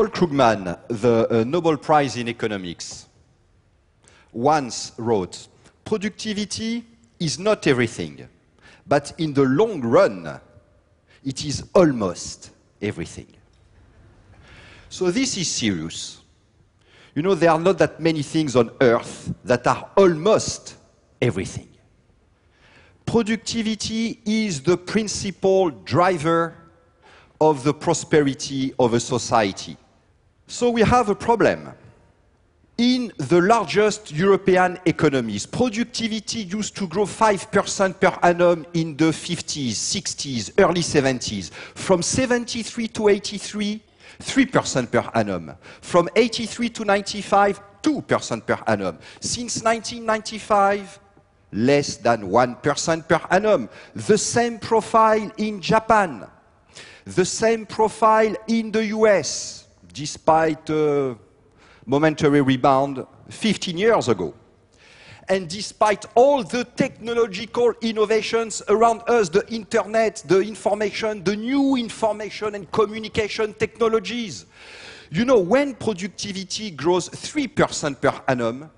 Paul Krugman, the uh, Nobel Prize in Economics, once wrote Productivity is not everything, but in the long run, it is almost everything. So this is serious. You know, there are not that many things on earth that are almost everything. Productivity is the principal driver of the prosperity of a society. So we have a problem. In the largest European economies, productivity used to grow 5% per annum in the 50s, 60s, early 70s. From 73 to 83, 3% per annum. From 83 to 95, 2% per annum. Since 1995, less than 1% per annum. The same profile in Japan. The same profile in the US, despite a momentary rebound 15 years ago. And despite all the technological innovations around us, the internet, the information, the new information and communication technologies, you know, when productivity grows 3% per annum,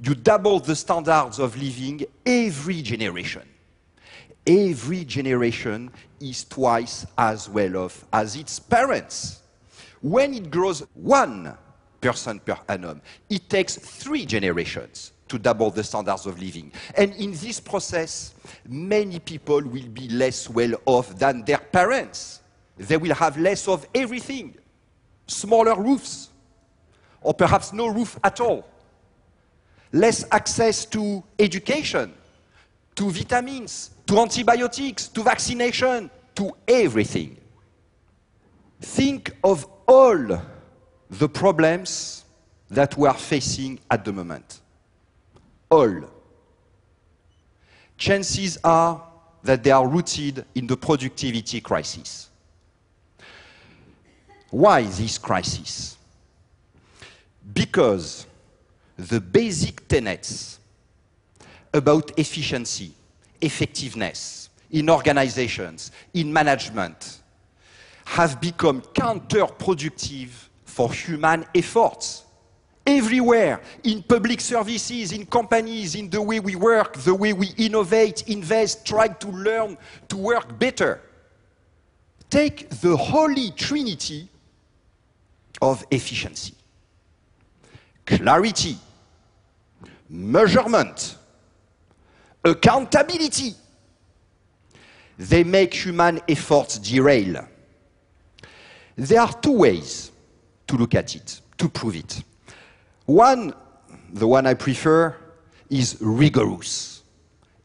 you double the standards of living every generation. Every generation is twice as well off as its parents. When it grows 1% person per annum, it takes three generations to double the standards of living. And in this process, many people will be less well off than their parents. They will have less of everything smaller roofs, or perhaps no roof at all, less access to education, to vitamins, to antibiotics, to vaccination, to everything. Think of all the problems that we are facing at the moment. All. Chances are that they are rooted in the productivity crisis. Why this crisis? Because the basic tenets about efficiency, effectiveness in organizations, in management, have become counterproductive for human efforts. Everywhere, in public services, in companies, in the way we work, the way we innovate, invest, try to learn to work better. Take the holy trinity of efficiency clarity, measurement, accountability. They make human efforts derail. There are two ways to look at it, to prove it. One, the one I prefer, is rigorous,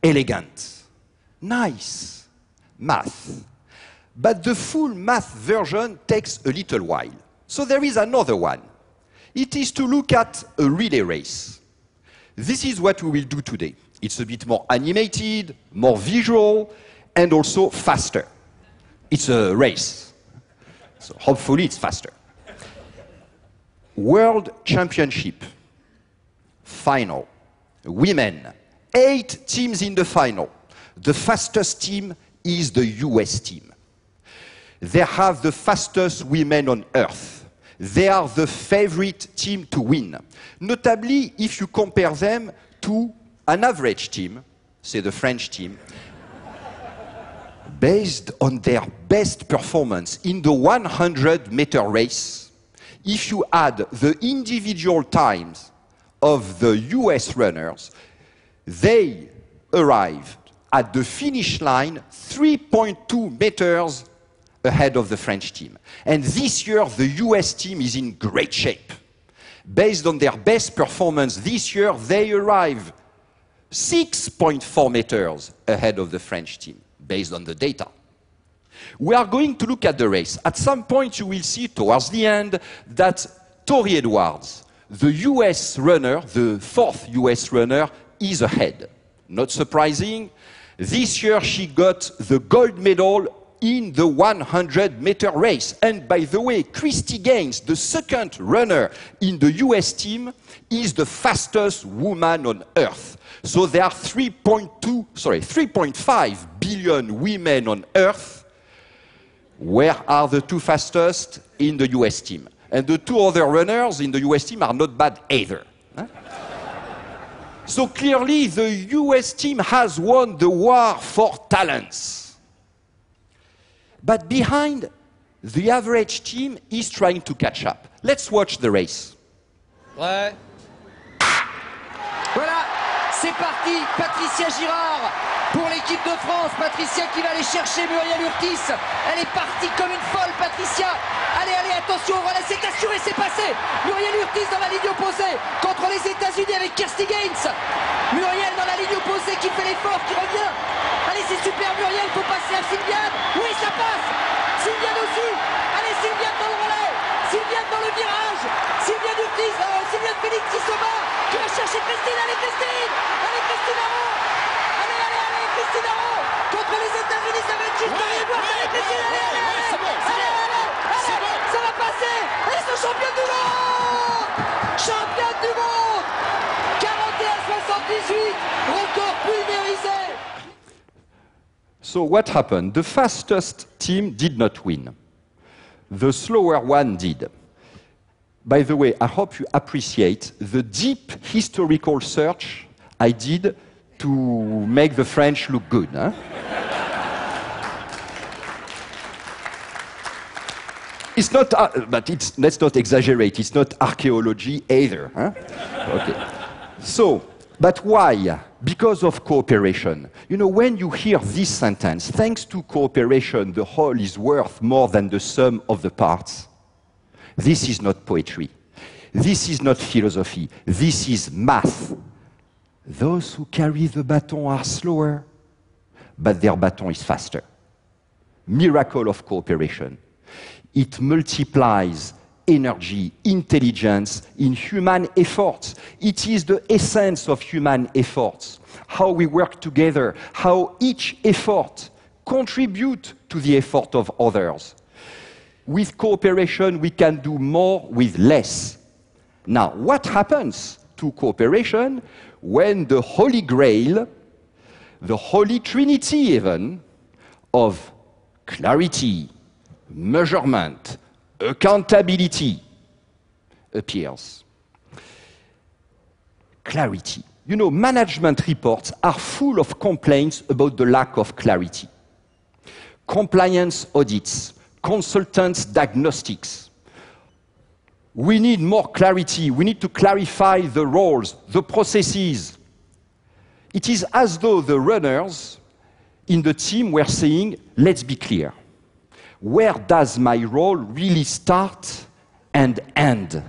elegant, nice math. But the full math version takes a little while. So there is another one. It is to look at a relay race. This is what we will do today. It's a bit more animated, more visual, and also faster. It's a race. So hopefully it's faster. World Championship final. Women. Eight teams in the final. The fastest team is the US team. They have the fastest women on earth. They are the favorite team to win. Notably, if you compare them to an average team, say the French team, based on their best performance in the 100 meter race, if you add the individual times of the US runners, they arrived at the finish line 3.2 meters ahead of the French team. And this year, the US team is in great shape. Based on their best performance this year, they arrive 6.4 meters ahead of the French team, based on the data. We are going to look at the race. At some point, you will see towards the end that Torri Edwards, the US runner, the fourth US runner, is ahead. Not surprising. This year, she got the gold medal in the 100 meter race. And by the way, Chryste Gaines, the second runner in the US team, is the fastest woman on earth. So there are 3.2, sorry, 3.5 billion women on earth. Where are the two fastest? In the US team. And the two other runners in the US team are not bad either. so clearly, the US team has won the war for talents. But behind, the average team is trying to catch up. Let's watch the race. C'est parti. Patricia Girard pour l'équipe de France. Patricia qui va aller chercher Muriel Urtis. Elle est partie comme une folle, Patricia. Allez, allez, attention, voilà, c'est assuré, c'est passé. Muriel Urtis dans la ligne opposée contre les États-Unis avec Kirsty Gaines. Muriel dans la ligne opposée qui fait l'effort, qui revient. Allez, c'est super, Muriel, faut passer à Sylviane. Oui, ça passe. Sylviane aussi. Allez, Sylviane dans le relais. Sylviane dans le virage. Sylviane Urtis, euh, Sylviane Félix qui se bat. Chercher Christine. Allez, Christine. Allez, Christine Arnaud. Allez, allez, allez, Christine Arnaud. Contre les États-Unis, ça va être juste Ouais, ouais, Allez, Christine, ouais, allez, ouais, allez, bon, c'est allez, bon. allez, allez, C'est bon. ça va passer. Elle est championne du monde. Championne du monde. 41-78. Record pulvérisé. So what happened? The fastest team did not win. The slower one did. By the way, I hope you appreciate the deep historical search I did to make the French look good. huh? it's not, uh, but it's, let's not exaggerate, it's not archaeology either. huh? Okay. So, but why? Because of cooperation. You know, when you hear this sentence, thanks to cooperation, the whole is worth more than the sum of the parts, this is not poetry. This is not philosophy. This is math. Those who carry the baton are slower, but their baton is faster. Miracle of cooperation. It multiplies energy, intelligence in human efforts. It is the essence of human efforts. How we work together, how each effort contribute to the effort of others. With cooperation, we can do more with less. Now, what happens to cooperation when the Holy Grail, the Holy Trinity even, of clarity, measurement, accountability appears? Clarity. You know, management reports are full of complaints about the lack of clarity. Compliance audits, consultants' diagnostics. We need more clarity. We need to clarify the roles, the processes. It is as though the runners in the team were saying, let's be clear. Where does my role really start and end?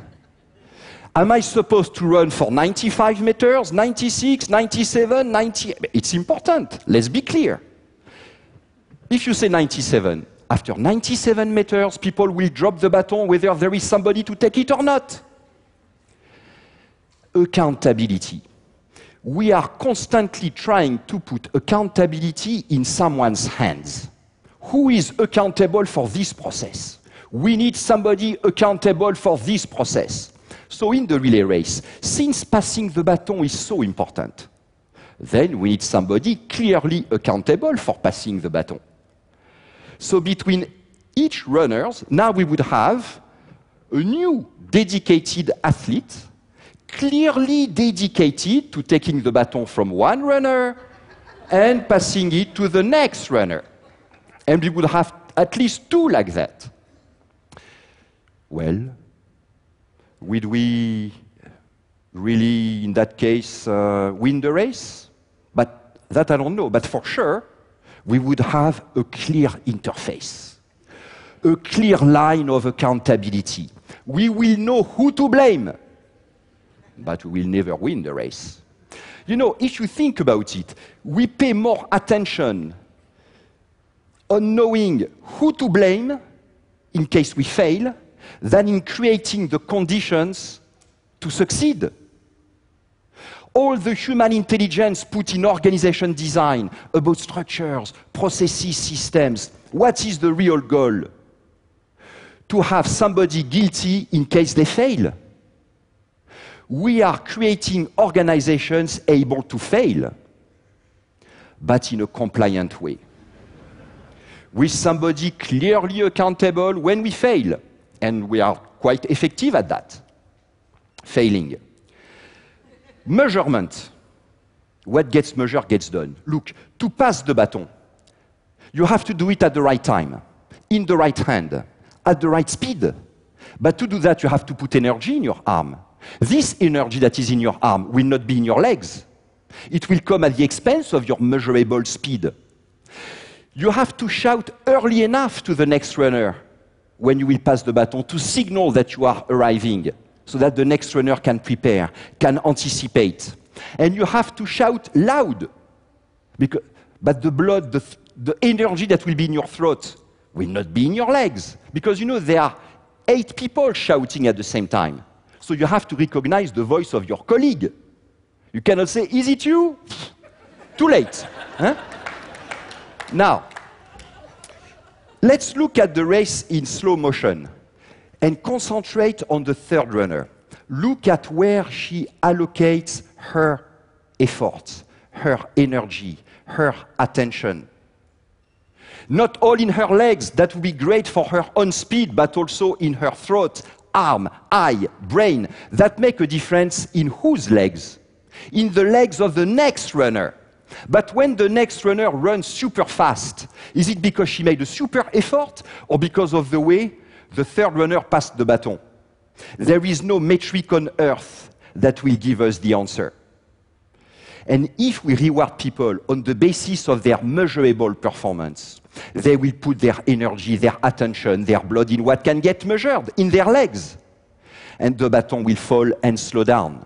Am I supposed to run for 95 meters, 96, 97, 90? It's important. Let's be clear. If you say 97, after 97 meters, people will drop the baton whether there is somebody to take it or not. Accountability. We are constantly trying to put accountability in someone's hands. Who is accountable for this process? We need somebody accountable for this process. So, in the relay race, since passing the baton is so important, then we need somebody clearly accountable for passing the baton. So between each runners, now we would have a new dedicated athlete, clearly dedicated to taking the baton from one runner and passing it to the next runner. And we would have at least two like that. Well, would we really, in that case, uh, win the race? But that I don't know. But for sure, we would have a clear interface, a clear line of accountability. We will know who to blame, but we will never win the race. You know, if you think about it, we pay more attention on knowing who to blame in case we fail than in creating the conditions to succeed all the human intelligence put in organization design about structures, processes, systems. What is the real goal? To have somebody guilty in case they fail. We are creating organizations able to fail, but in a compliant way. With somebody clearly accountable when we fail, and we are quite effective at that. Failing. Measurement. What gets measured gets done. Look, to pass the baton, you have to do it at the right time, in the right hand, at the right speed. But to do that, you have to put energy in your arm. This energy that is in your arm will not be in your legs. It will come at the expense of your measurable speed. You have to shout early enough to the next runner when you will pass the baton to signal that you are arriving so that the next runner can prepare, can anticipate. And you have to shout loud. Because, but the blood, the, the energy that will be in your throat will not be in your legs. Because you know, there are eight people shouting at the same time. So you have to recognize the voice of your colleague. You cannot say, Is it you? Too late. Huh? Now, let's look at the race in slow motion and concentrate on the third runner. Look at where she allocates her effort, her energy, her attention. Not all in her legs, that would be great for her own speed, but also in her throat, arm, eye, brain, that make a difference in whose legs? In the legs of the next runner. But when the next runner runs super fast, is it because she made a super effort or because of the way the third runner passed the baton? There is no metric on earth that will give us the answer. And if we reward people on the basis of their measurable performance, they will put their energy, their attention, their blood in what can get measured, in their legs. And the baton will fall and slow down.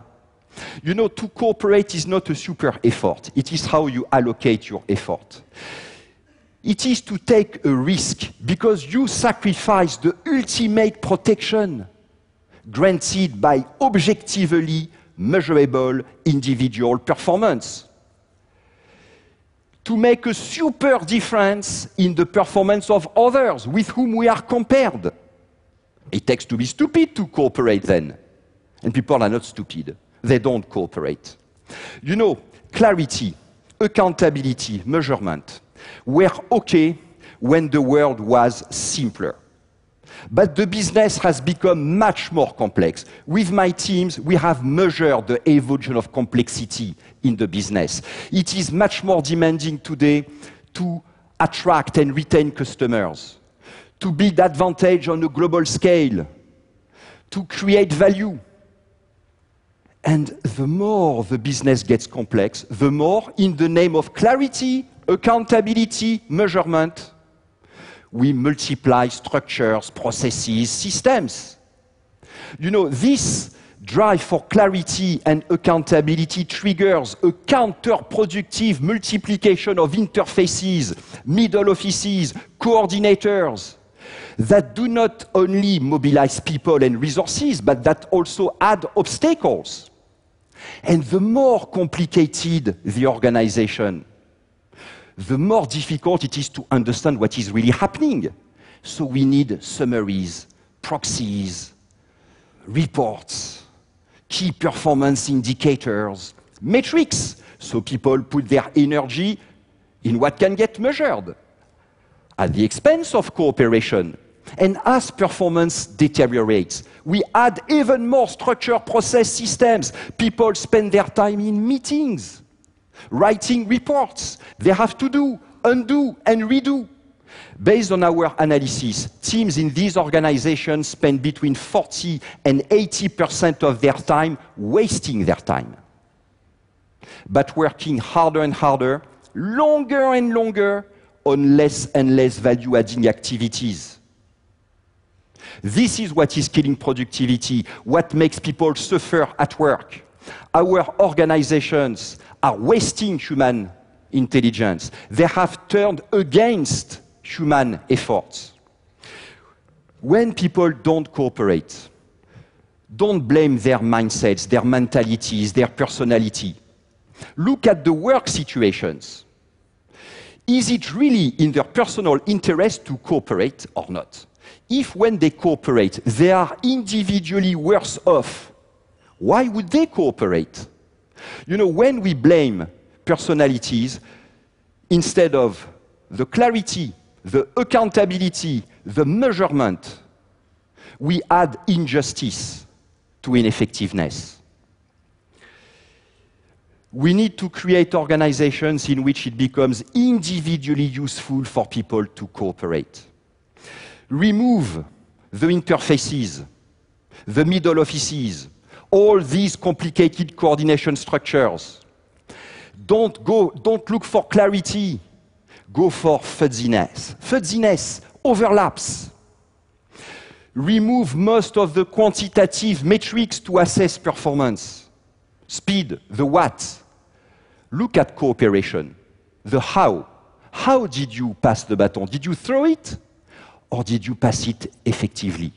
You know, to cooperate is not a super effort, it is how you allocate your effort. It is to take a risk because you sacrifice the ultimate protection granted by objectively measurable individual performance. To make a super difference in the performance of others with whom we are compared. It takes to be stupid to cooperate then. And people are not stupid they don't cooperate. You know, clarity, accountability, measurement were okay when the world was simpler. But the business has become much more complex. With my teams, we have measured the evolution of complexity in the business. It is much more demanding today to attract and retain customers, to build advantage on a global scale, to create value. And the more the business gets complex, the more, in the name of clarity, accountability, measurement, we multiply structures, processes, systems. You know, this drive for clarity and accountability triggers a counterproductive multiplication of interfaces, middle offices, coordinators that do not only mobilize people and resources, but that also add obstacles. And the more complicated the organization, the more difficult it is to understand what is really happening. So we need summaries, proxies, reports, key performance indicators, metrics, so people put their energy in what can get measured at the expense of cooperation. And as performance deteriorates, we add even more structure process systems. People spend their time in meetings, writing reports. They have to do, undo, and redo. Based on our analysis, teams in these organizations spend between 40 and 80% of their time wasting their time. But working harder and harder, longer and longer, on less and less value adding activities. This is what is killing productivity, what makes people suffer at work. Our organizations are wasting human intelligence. They have turned against human efforts. When people don't cooperate, don't blame their mindsets, their mentalities, their personality. Look at the work situations. Is it really in their personal interest to cooperate or not? if when they cooperate, they are individually worse off, why would they cooperate? You know, when we blame personalities, instead of the clarity, the accountability, the measurement, we add injustice to ineffectiveness. We need to create organizations in which it becomes individually useful for people to cooperate. Remove the interfaces, the middle offices, all these complicated coordination structures. Don't, go, don't look for clarity, go for fuzziness. Fuzziness, overlaps. Remove most of the quantitative metrics to assess performance. Speed, the what. Look at cooperation, the how. How did you pass the baton? Did you throw it or did you pass it effectively?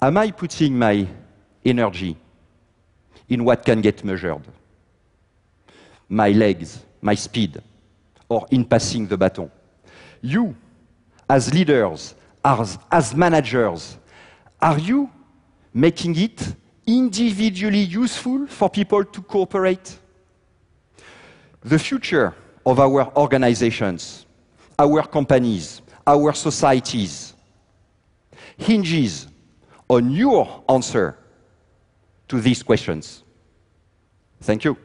Am I putting my energy in what can get measured? My legs, my speed, or in passing the baton? You, as leaders, as, as managers, are you making it individually useful for people to cooperate? The future of our organizations, our companies, our societies hinges on your answer to these questions. Thank you.